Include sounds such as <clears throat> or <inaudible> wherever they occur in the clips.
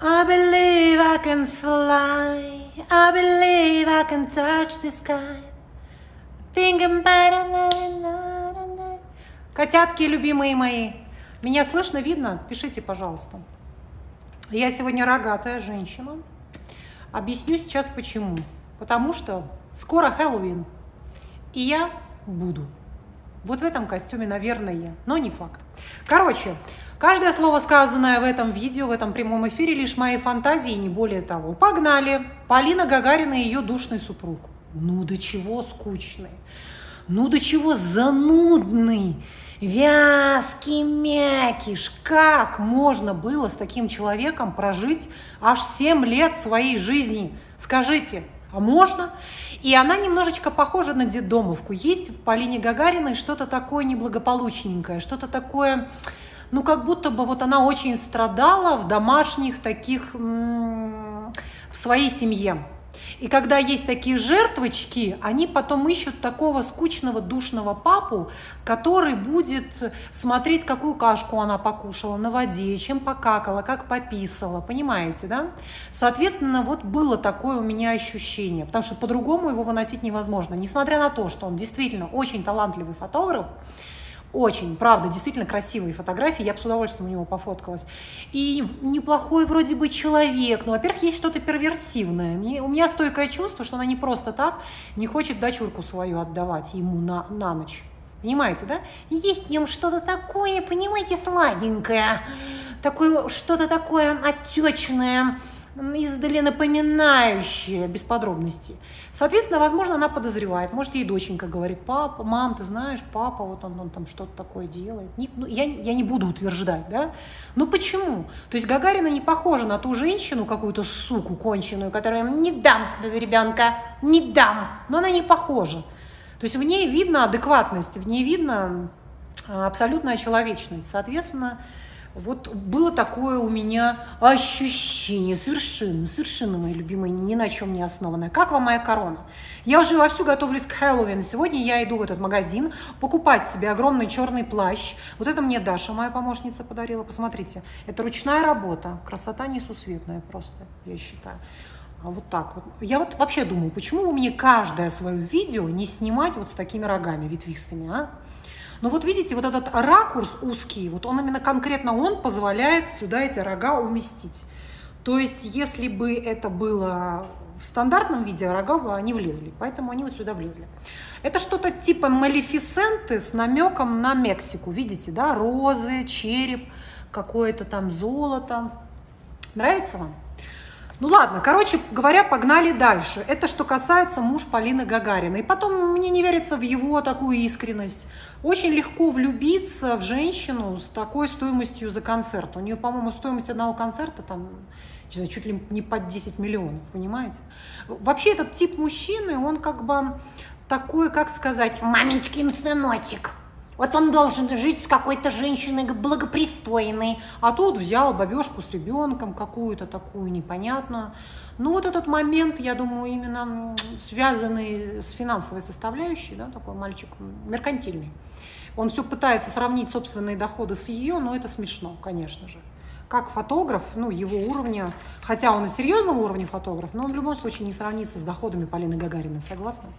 I believe I can fly. I believe I can touch the sky. Thinking better Котятки, любимые мои, меня слышно, видно? Пишите, пожалуйста. Я сегодня рогатая женщина. Объясню сейчас почему. Потому что скоро Хэллоуин, и я буду. Вот в этом костюме, наверное, но не факт. Короче, каждое слово, сказанное в этом видео, в этом прямом эфире, лишь мои фантазии, не более того. Погнали! Полина Гагарина и ее душный супруг. Ну до чего скучный, ну до чего занудный, вязкий мякиш. Как можно было с таким человеком прожить аж 7 лет своей жизни? Скажите, а можно? И она немножечко похожа на детдомовку. Есть в Полине Гагариной что-то такое неблагополучненькое, что-то такое, ну, как будто бы вот она очень страдала в домашних таких, в своей семье. И когда есть такие жертвочки, они потом ищут такого скучного, душного папу, который будет смотреть, какую кашку она покушала на воде, чем покакала, как пописала, понимаете, да? Соответственно, вот было такое у меня ощущение, потому что по-другому его выносить невозможно. Несмотря на то, что он действительно очень талантливый фотограф, очень, правда, действительно красивые фотографии. Я бы с удовольствием у него пофоткалась. И неплохой вроде бы человек. Но, во-первых, есть что-то перверсивное. Мне, у меня стойкое чувство, что она не просто так не хочет дочурку свою отдавать ему на, на ночь. Понимаете, да? Есть в нем что-то такое, понимаете, сладенькое. Такое, что-то такое отечное издали напоминающие, без подробностей. Соответственно, возможно, она подозревает. Может, ей доченька говорит, папа, мам, ты знаешь, папа, вот он, он там что-то такое делает. Не, ну, я, я не буду утверждать, да? Ну почему? То есть Гагарина не похожа на ту женщину, какую-то суку конченую, которая не дам своего ребенка, не дам. Но она не похожа. То есть в ней видно адекватность, в ней видно а, абсолютная человечность. Соответственно, вот было такое у меня ощущение, совершенно, совершенно, мои любимые, ни на чем не основанное. Как вам моя корона? Я уже вовсю готовлюсь к Хэллоуину. Сегодня я иду в этот магазин покупать себе огромный черный плащ. Вот это мне Даша, моя помощница, подарила. Посмотрите, это ручная работа. Красота несусветная просто, я считаю. А вот так вот. Я вот вообще думаю, почему мне каждое свое видео не снимать вот с такими рогами ветвистыми, а? Но вот видите, вот этот ракурс узкий, вот он именно конкретно он позволяет сюда эти рога уместить. То есть, если бы это было в стандартном виде, рога бы они влезли, поэтому они вот сюда влезли. Это что-то типа малефисенты с намеком на Мексику, видите, да, розы, череп, какое-то там золото. Нравится вам? Ну ладно, короче говоря, погнали дальше. Это что касается муж Полины Гагарина. И потом мне не верится в его такую искренность. Очень легко влюбиться в женщину с такой стоимостью за концерт. У нее, по-моему, стоимость одного концерта там, не знаю, чуть ли не под 10 миллионов, понимаете? Вообще этот тип мужчины, он как бы такой, как сказать, маменькин сыночек – вот он должен жить с какой-то женщиной благопристойной, а тут взял бабешку с ребенком какую-то такую непонятную. Ну вот этот момент, я думаю, именно связанный с финансовой составляющей, да, такой мальчик меркантильный. Он все пытается сравнить собственные доходы с ее, но это смешно, конечно же. Как фотограф, ну, его уровня, хотя он и серьезного уровня фотограф, но он в любом случае не сравнится с доходами Полины Гагариной, согласна?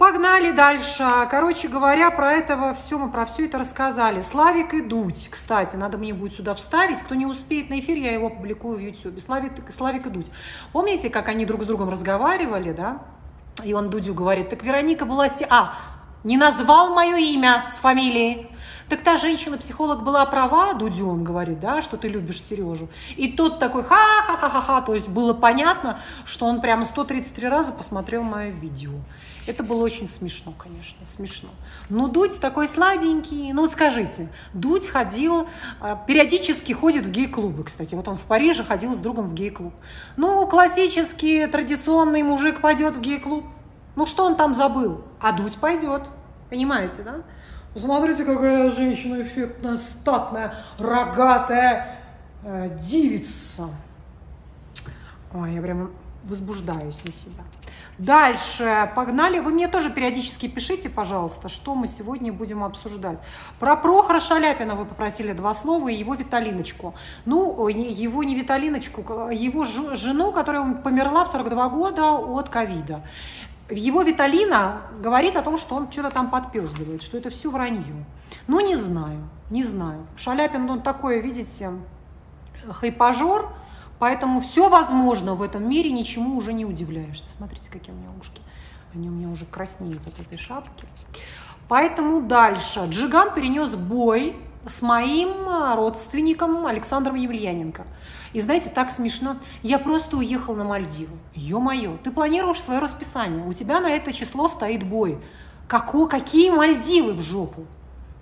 Погнали дальше. Короче говоря, про этого все мы про все это рассказали. Славик и Дудь, кстати, надо мне будет сюда вставить. Кто не успеет на эфир, я его публикую в YouTube. Славик, Славик и Дудь. Помните, как они друг с другом разговаривали, да? И он Дудю говорит, так Вероника была... Сти... А, не назвал мое имя с фамилией. Так та женщина-психолог была права, Дудю, он говорит, да, что ты любишь Сережу. И тот такой ха-ха-ха-ха-ха, то есть было понятно, что он прямо 133 раза посмотрел мое видео. Это было очень смешно, конечно, смешно. Но Дудь такой сладенький. Ну вот скажите, Дудь ходил, а, периодически ходит в гей-клубы, кстати. Вот он в Париже ходил с другом в гей-клуб. Ну, классический, традиционный мужик пойдет в гей-клуб. Ну, что он там забыл? А Дудь пойдет. Понимаете, да? Посмотрите, какая женщина эффектная, статная, рогатая э, девица. Ой, я прямо возбуждаюсь на себя. Дальше, погнали. Вы мне тоже периодически пишите, пожалуйста, что мы сегодня будем обсуждать. Про Прохора Шаляпина вы попросили два слова и его Виталиночку. Ну, его не Виталиночку, его жену, которая померла в 42 года от ковида. Его Виталина говорит о том, что он что-то там подпездывает, что это все вранье. Ну, не знаю, не знаю. Шаляпин, он такой, видите, хайпажор, Поэтому все возможно в этом мире, ничему уже не удивляешься. Смотрите, какие у меня ушки. Они у меня уже краснеют от этой шапки. Поэтому дальше. Джиган перенес бой с моим родственником Александром Емельяненко. И знаете, так смешно. Я просто уехал на Мальдивы. Ё-моё, ты планируешь свое расписание. У тебя на это число стоит бой. Како, какие Мальдивы в жопу?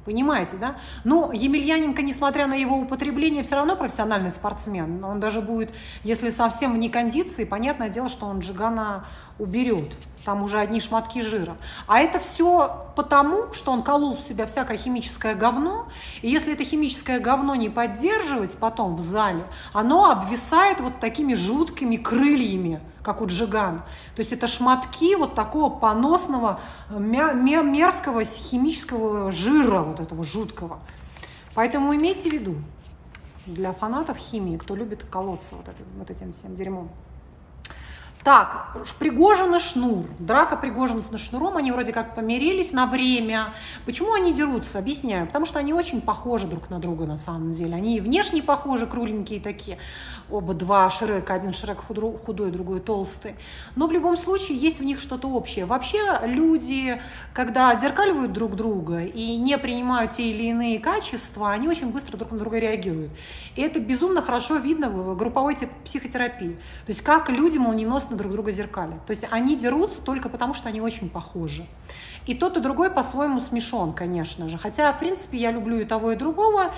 Понимаете, да? Но Емельяненко, несмотря на его употребление, все равно профессиональный спортсмен. Он даже будет, если совсем вне кондиции, понятное дело, что он Джигана уберет. Там уже одни шматки жира. А это все потому, что он колол в себя всякое химическое говно. И если это химическое говно не поддерживать потом в зале, оно обвисает вот такими жуткими крыльями, как у Джигана. То есть это шматки вот такого поносного, мерзкого химического жира вот этого жуткого. Поэтому имейте в виду, для фанатов химии, кто любит колоться вот этим, вот этим всем дерьмом. Так, Пригожин и Шнур. Драка Пригожина с Шнуром, они вроде как помирились на время. Почему они дерутся? Объясняю. Потому что они очень похожи друг на друга на самом деле. Они и внешне похожи, кругленькие такие. Оба два Шрека. Один Шрек худой, другой толстый. Но в любом случае есть в них что-то общее. Вообще люди, когда зеркаливают друг друга и не принимают те или иные качества, они очень быстро друг на друга реагируют. И это безумно хорошо видно в групповой психотерапии. То есть как люди молниеносно естественно, друг друга зеркалят. То есть они дерутся только потому, что они очень похожи. И тот и другой по-своему смешон, конечно же. Хотя, в принципе, я люблю и того, и другого.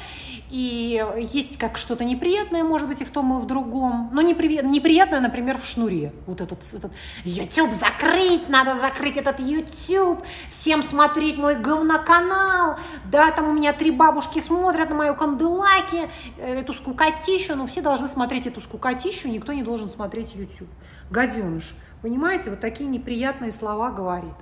И есть как что-то неприятное, может быть, и в том, и в другом. Но непри... неприятное, например, в шнуре. Вот этот, этот YouTube закрыть, надо закрыть этот YouTube. Всем смотреть мой говноканал. Да, там у меня три бабушки смотрят на мою канделаки, э, эту скукотищу. Ну, все должны смотреть эту скукотищу, никто не должен смотреть YouTube гаденыш. Понимаете, вот такие неприятные слова говорит.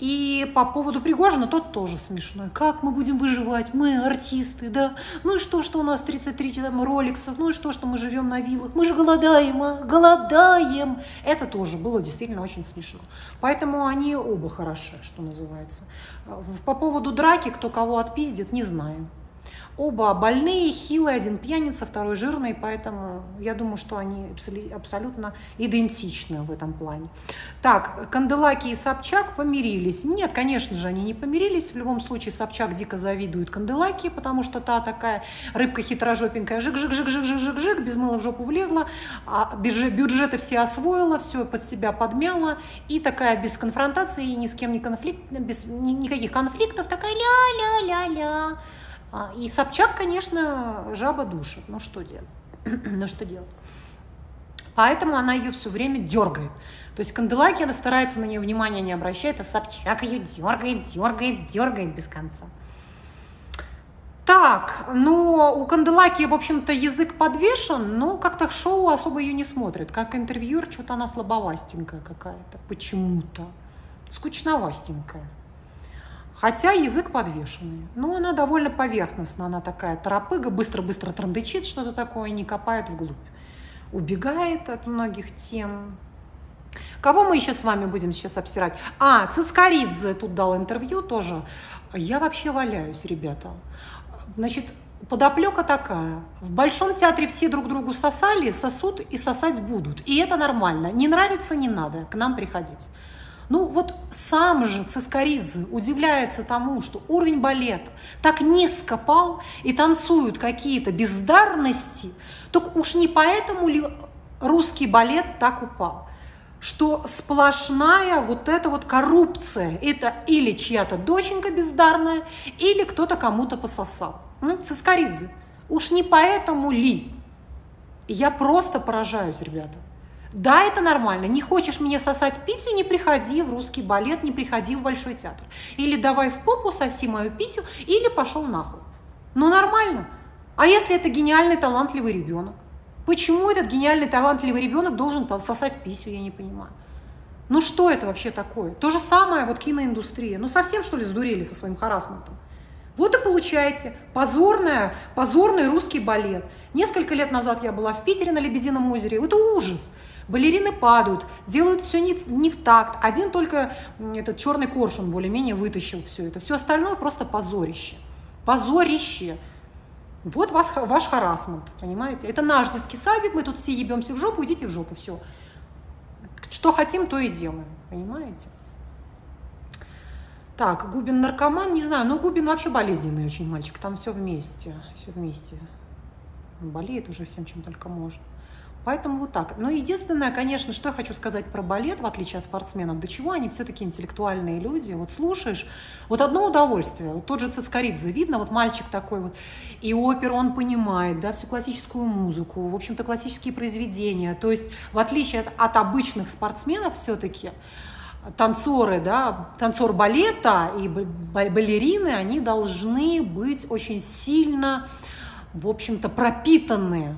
И по поводу Пригожина тот тоже смешной. Как мы будем выживать? Мы артисты, да? Ну и что, что у нас 33 там, роликсов? Ну и что, что мы живем на виллах? Мы же голодаем, а? Голодаем! Это тоже было действительно очень смешно. Поэтому они оба хороши, что называется. По поводу драки, кто кого отпиздит, не знаю. Оба больные, хилые, один пьяница, второй жирный, поэтому я думаю, что они абсолютно идентичны в этом плане. Так, Канделаки и Собчак помирились. Нет, конечно же, они не помирились. В любом случае, Собчак дико завидует Канделаки, потому что та такая рыбка хитрожопенькая, жик-жик-жик-жик-жик-жик, без мыла в жопу влезла, а бюджеты все освоила, все под себя подмяла, и такая без конфронтации, ни с кем не конфликт, без никаких конфликтов, такая ля-ля-ля-ля. А, и Собчак, конечно, жаба душит. Ну что делать? <clears throat> ну что делать? Поэтому она ее все время дергает. То есть Канделаки, она старается на нее внимания не обращать, а Собчак ее дергает, дергает, дергает без конца. Так, ну, у Канделаки, в общем-то, язык подвешен, но как-то шоу особо ее не смотрит. Как интервьюер, что-то она слабовастенькая какая-то, почему-то. Скучновастенькая. Хотя язык подвешенный. Но она довольно поверхностная, она такая торопыга, быстро-быстро трандычит что-то такое, не копает вглубь. Убегает от многих тем. Кого мы еще с вами будем сейчас обсирать? А, Цискоридзе тут дал интервью тоже. Я вообще валяюсь, ребята. Значит, подоплека такая. В Большом театре все друг другу сосали, сосут и сосать будут. И это нормально. Не нравится, не надо к нам приходить. Ну вот сам же Цискоридзе удивляется тому, что уровень балета так низко пал и танцуют какие-то бездарности, так уж не поэтому ли русский балет так упал? что сплошная вот эта вот коррупция, это или чья-то доченька бездарная, или кто-то кому-то пососал. Цискоридзе. Уж не поэтому ли? Я просто поражаюсь, ребята. Да, это нормально. Не хочешь мне сосать писю, не приходи в русский балет, не приходи в Большой театр. Или давай в попу соси мою писю, или пошел нахуй. Ну нормально. А если это гениальный, талантливый ребенок? Почему этот гениальный, талантливый ребенок должен сосать писю, я не понимаю. Ну что это вообще такое? То же самое вот киноиндустрия. Ну совсем что ли сдурели со своим харасментом? Вот и получаете позорная, позорный русский балет. Несколько лет назад я была в Питере на Лебедином озере. Это ужас. Балерины падают, делают все не, не в такт. Один только этот черный коршун более-менее вытащил все это. Все остальное просто позорище. Позорище. Вот вас, ваш харасмент, понимаете? Это наш детский садик, мы тут все ебемся в жопу, идите в жопу, все. Что хотим, то и делаем, понимаете? Так, Губин наркоман, не знаю, но Губин вообще болезненный очень мальчик, там все вместе, все вместе. Он болеет уже всем, чем только может. Поэтому вот так. Но единственное, конечно, что я хочу сказать про балет, в отличие от спортсменов, до чего они все-таки интеллектуальные люди. Вот слушаешь, вот одно удовольствие. Вот тот же Цицкаридзе, видно, вот мальчик такой вот, и оперу он понимает, да, всю классическую музыку, в общем-то, классические произведения. То есть, в отличие от, от обычных спортсменов все-таки, танцоры, да, танцор балета и балерины, они должны быть очень сильно, в общем-то, пропитанные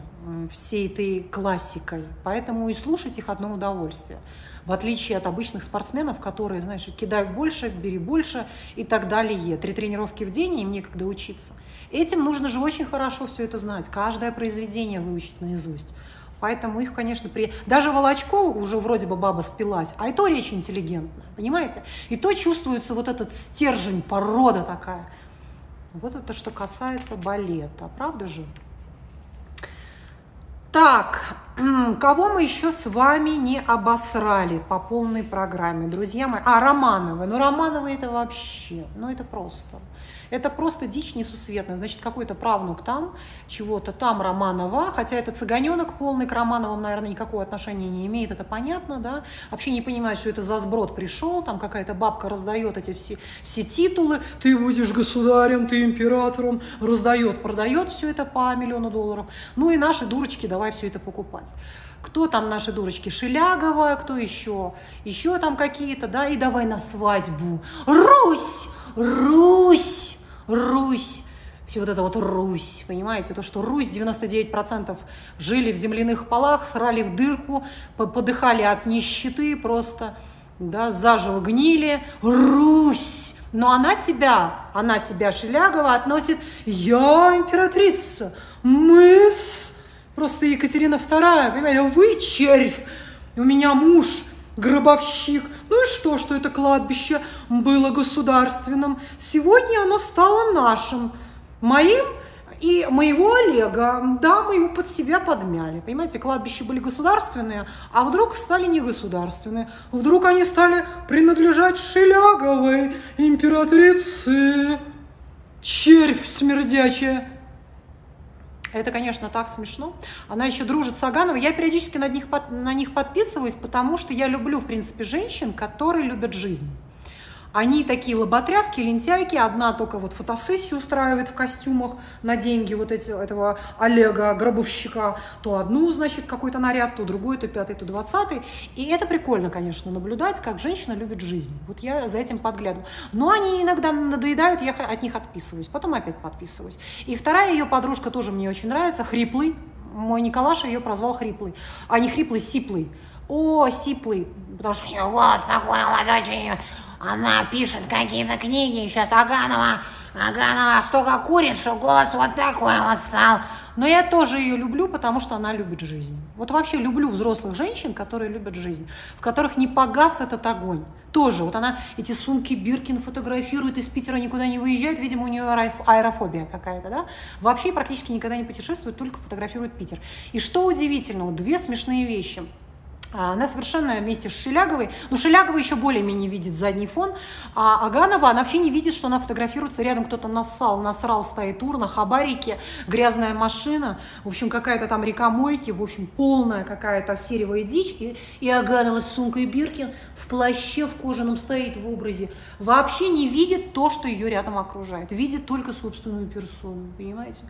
всей этой классикой. Поэтому и слушать их одно удовольствие. В отличие от обычных спортсменов, которые, знаешь, кидай больше, бери больше и так далее. Три тренировки в день, им некогда учиться. Этим нужно же очень хорошо все это знать, каждое произведение выучить наизусть. Поэтому их, конечно, при... Даже Волочкову уже вроде бы баба спилась, а и то речь интеллигентная, понимаете? И то чувствуется вот этот стержень, порода такая. Вот это что касается балета, правда же? Так, кого мы еще с вами не обосрали по полной программе, друзья мои? А, Романовы. Ну, Романовы это вообще, ну, это просто. Это просто дичь несусветная. Значит, какой-то правнук там, чего-то там Романова, хотя это цыганенок полный к Романовым, наверное, никакого отношения не имеет, это понятно, да? Вообще не понимает, что это за сброд пришел, там какая-то бабка раздает эти все, все титулы, ты будешь государем, ты императором, раздает, продает все это по миллиону долларов. Ну и наши дурочки, давай все это покупать кто там наши дурочки, Шелягова, кто еще, еще там какие-то, да, и давай на свадьбу. Русь, Русь, Русь, все вот это вот Русь, понимаете, то, что Русь 99% жили в земляных полах, срали в дырку, подыхали от нищеты просто, да, заживо гнили, Русь, но она себя, она себя Шелягова относит, я императрица, мы с, просто Екатерина II, понимаете, вы червь, у меня муж гробовщик, ну и что, что это кладбище было государственным? Сегодня оно стало нашим, моим и моего Олега. Да, мы его под себя подмяли. Понимаете, кладбища были государственные, а вдруг стали негосударственные. Вдруг они стали принадлежать Шеляговой императрице. Червь смердячая. Это, конечно, так смешно. Она еще дружит с Агановой. Я периодически на них, на них подписываюсь, потому что я люблю, в принципе, женщин, которые любят жизнь. Они такие лоботряски, лентяйки. Одна только вот фотосессию устраивает в костюмах на деньги вот эти, этого Олега, гробовщика. То одну, значит, какой-то наряд, то другой, то пятый, то двадцатый. И это прикольно, конечно, наблюдать, как женщина любит жизнь. Вот я за этим подглядываю. Но они иногда надоедают, я от них отписываюсь. Потом опять подписываюсь. И вторая ее подружка тоже мне очень нравится, Хриплый. Мой Николаша ее прозвал Хриплый. А не Хриплый, Сиплый. О, Сиплый. Потому что вот такой вот очень она пишет какие-то книги, сейчас Аганова, Аганова столько курит, что голос вот такой вот стал. Но я тоже ее люблю, потому что она любит жизнь. Вот вообще люблю взрослых женщин, которые любят жизнь, в которых не погас этот огонь. Тоже, вот она эти сумки Биркин фотографирует, из Питера никуда не выезжает, видимо, у нее аэрофобия какая-то, да? Вообще практически никогда не путешествует, только фотографирует Питер. И что удивительно, вот две смешные вещи – она совершенно вместе с Шеляговой, ну Шелягова еще более-менее видит задний фон, а Аганова, она вообще не видит, что она фотографируется, рядом. Кто-то нассал, насрал, стоит урна, хабарики, грязная машина, в общем, какая-то там река мойки, в общем, полная какая-то серевая дичь, и, и Аганова с сумкой Биркин в плаще в кожаном стоит в образе, вообще не видит то, что ее рядом окружает, видит только собственную персону, понимаете?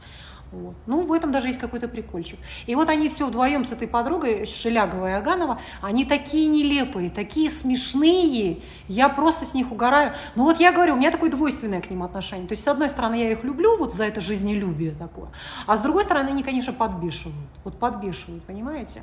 Вот. Ну, в этом даже есть какой-то прикольчик. И вот они все вдвоем с этой подругой, Шелягова и Аганова, они такие нелепые, такие смешные, я просто с них угораю. Ну вот я говорю, у меня такое двойственное к ним отношение. То есть, с одной стороны, я их люблю вот за это жизнелюбие такое, а с другой стороны, они, конечно, подбешивают. Вот подбешивают, понимаете?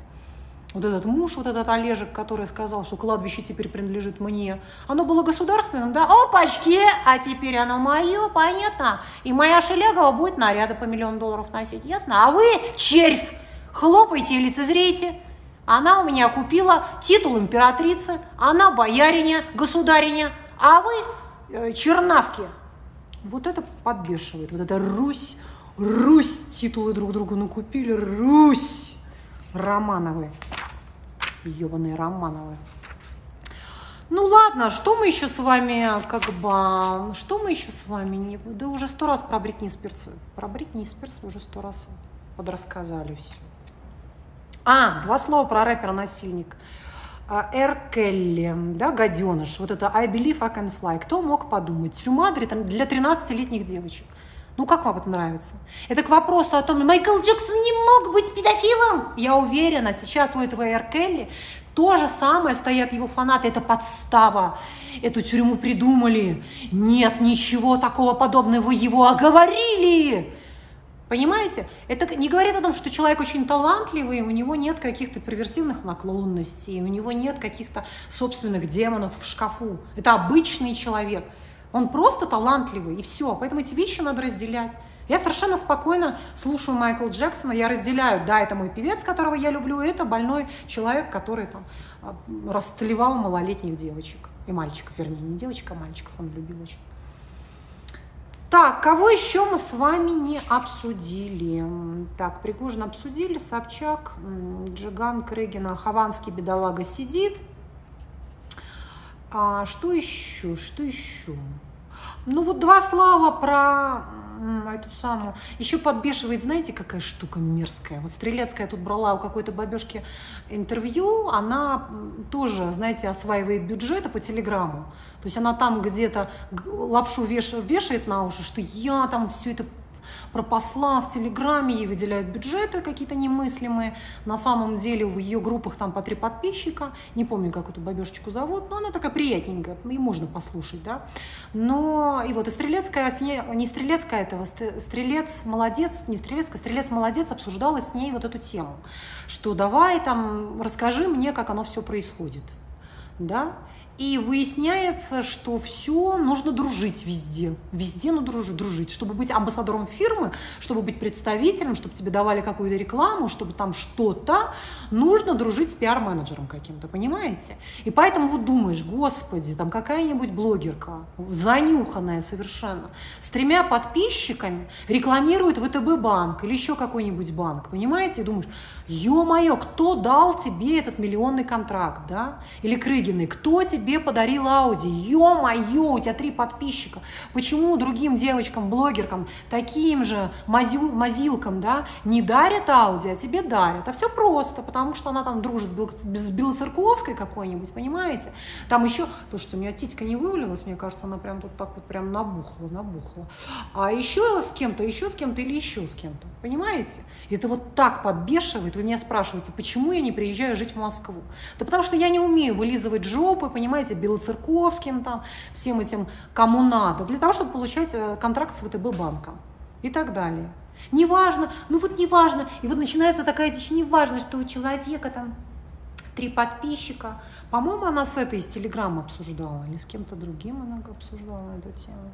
Вот этот муж, вот этот Олежек, который сказал, что кладбище теперь принадлежит мне, оно было государственным, да? Опачки! А теперь оно мое, понятно? И моя Шелягова будет наряды по миллион долларов носить, ясно? А вы, червь, хлопайте и лицезрейте. Она у меня купила титул императрицы, она бояриня, государиня, а вы э, чернавки. Вот это подбешивает, вот это Русь, Русь, титулы друг другу накупили, Русь, Романовы, ебаные Романовы. Ну ладно, что мы еще с вами, как бы, что мы еще с вами, не, да уже сто раз про Бритни Спирс, про Бритни Спирс уже сто раз подрассказали все. А, два слова про рэпера-насильник. Эр Келли, да, гаденыш, вот это I believe I can fly. Кто мог подумать? Тюрьма для 13-летних девочек. Ну, как вам это нравится? Это к вопросу о том, Майкл Джексон не мог быть педофилом. Я уверена, сейчас у этого Эр Келли то же самое стоят его фанаты. Это подстава. Эту тюрьму придумали. Нет ничего такого подобного. Его оговорили. Понимаете? Это не говорит о том, что человек очень талантливый, у него нет каких-то перверсивных наклонностей, у него нет каких-то собственных демонов в шкафу. Это обычный человек. Он просто талантливый, и все. Поэтому эти вещи надо разделять. Я совершенно спокойно слушаю Майкла Джексона, я разделяю, да, это мой певец, которого я люблю, и это больной человек, который там а, растлевал малолетних девочек и мальчиков, вернее, не девочек, а мальчиков он любил очень. Так, кого еще мы с вами не обсудили? Так, Пригожин обсудили, Собчак, Джиган, Крегина, Хованский бедолага сидит. А что еще? Что еще? Ну вот два слова про эту самую. Еще подбешивает, знаете, какая штука мерзкая. Вот Стрелецкая тут брала у какой-то бабешки интервью, она тоже, знаете, осваивает бюджеты по телеграмму. То есть она там где-то лапшу вешает на уши, что я там все это про посла в Телеграме, ей выделяют бюджеты какие-то немыслимые. На самом деле в ее группах там по три подписчика. Не помню, как эту бабешечку зовут, но она такая приятненькая, и можно послушать, да. Но и вот и Стрелецкая, с ней, не Стрелецкая этого, Стрелец молодец, не Стрелецкая, Стрелец молодец обсуждала с ней вот эту тему, что давай там расскажи мне, как оно все происходит, да. И выясняется, что все нужно дружить везде. Везде нужно дружить, дружить. Чтобы быть амбассадором фирмы, чтобы быть представителем, чтобы тебе давали какую-то рекламу, чтобы там что-то, нужно дружить с пиар-менеджером каким-то, понимаете? И поэтому вот думаешь, господи, там какая-нибудь блогерка, занюханная совершенно, с тремя подписчиками рекламирует ВТБ банк или еще какой-нибудь банк, понимаете? И думаешь, ё-моё, кто дал тебе этот миллионный контракт, да? Или Крыгиной, кто тебе тебе подарил Ауди. Ё-моё, у тебя три подписчика. Почему другим девочкам, блогеркам, таким же мазил, мазилкам, да, не дарят Ауди, а тебе дарят? А все просто, потому что она там дружит с, Белоцерковской какой-нибудь, понимаете? Там еще, слушайте, у меня титька не вывалилась, мне кажется, она прям тут так вот прям набухла, набухла. А еще с кем-то, еще с кем-то или еще с кем-то, понимаете? Это вот так подбешивает. Вы меня спрашиваете, почему я не приезжаю жить в Москву? Да потому что я не умею вылизывать жопы, понимаете? Понимаете, Белоцерковским, там, всем этим, кому надо, для того, чтобы получать э, контракт с ВТБ банком и так далее. Неважно, ну вот неважно, и вот начинается такая дичь, неважно, что у человека там три подписчика. По-моему, она с этой из Телеграма обсуждала, или с кем-то другим она обсуждала эту тему.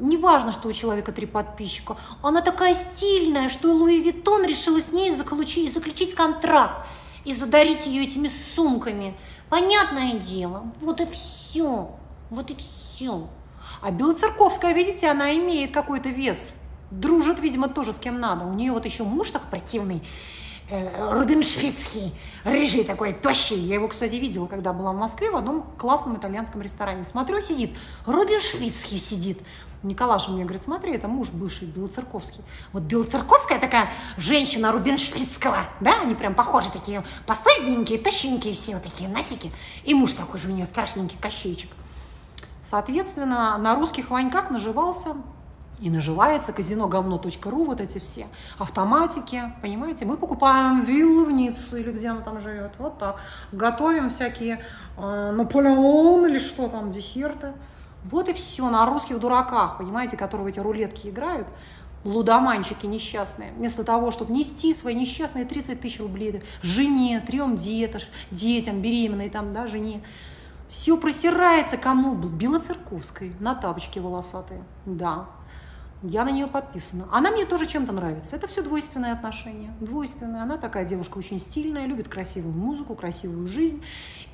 Неважно, что у человека три подписчика. Она такая стильная, что Луи Виттон решила с ней заключить, заключить контракт и задарить ее этими сумками. Понятное дело, вот и все, вот и все. А Белоцерковская, видите, она имеет какой-то вес. Дружит, видимо, тоже с кем надо. У нее вот еще муж такой противный, э, Рубиншпицкий, рыжий такой, тощий. Я его, кстати, видела, когда была в Москве в одном классном итальянском ресторане. Смотрю, сидит, Рубиншпицкий сидит. Николаша мне говорит, смотри, это муж бывший Белоцерковский. Вот Белоцерковская такая женщина Рубинштицкого, да, они прям похожи такие, посозненькие, тощенькие все вот такие носики. И муж такой же у нее страшненький кощейчик. Соответственно, на русских ваньках наживался и наживается казино говно.ру, вот эти все автоматики, понимаете, мы покупаем виллы в Ницце или где она там живет, вот так, готовим всякие э, Наполеон или что там, десерты, вот и все на русских дураках, понимаете, которые в эти рулетки играют. лудоманчики несчастные, вместо того, чтобы нести свои несчастные 30 тысяч рублей жене, трем детям, детям, беременной там, да, жене, все просирается кому? Белоцерковской, на тапочке волосатые. Да, я на нее подписана. Она мне тоже чем-то нравится. Это все двойственные отношения. Двойственные. Она такая девушка очень стильная, любит красивую музыку, красивую жизнь.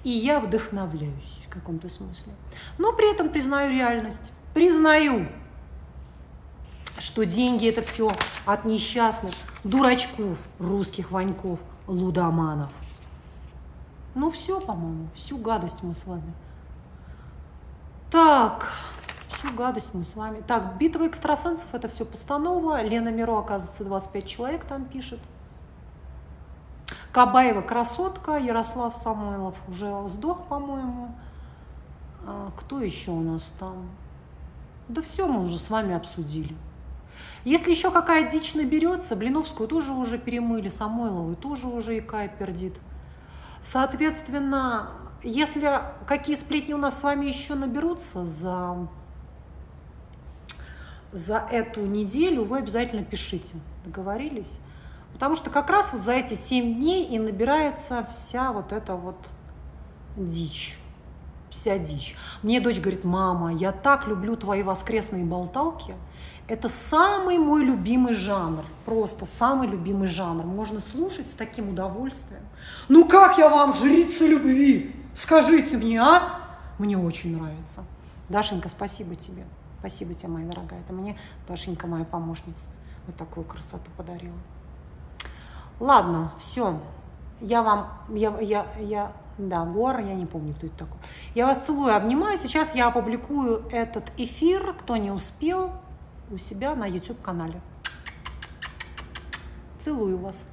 И я вдохновляюсь в каком-то смысле. Но при этом признаю реальность. Признаю, что деньги это все от несчастных дурачков, русских ваньков, лудоманов. Ну все, по-моему, всю гадость мы с вами. Так, всю гадость мы с вами. Так, битва экстрасенсов это все постанова. Лена Миро, оказывается, 25 человек там пишет. Кабаева красотка, Ярослав Самойлов уже сдох, по-моему. А, кто еще у нас там? Да все мы уже с вами обсудили. Если еще какая дичь наберется, Блиновскую тоже уже перемыли, Самойлову тоже уже икает, пердит. Соответственно, если какие сплетни у нас с вами еще наберутся за, за эту неделю, вы обязательно пишите. Договорились? Потому что как раз вот за эти 7 дней и набирается вся вот эта вот дичь. Вся дичь. Мне дочь говорит, мама, я так люблю твои воскресные болталки – это самый мой любимый жанр, просто самый любимый жанр. Можно слушать с таким удовольствием. Ну как я вам, жрица любви? Скажите мне, а? Мне очень нравится. Дашенька, спасибо тебе. Спасибо тебе, моя дорогая. Это мне Дашенька, моя помощница, вот такую красоту подарила. Ладно, все. Я вам, я, я, я, да, Гор, я не помню, кто это такой. Я вас целую, обнимаю. Сейчас я опубликую этот эфир. Кто не успел, у себя на YouTube-канале. Целую вас.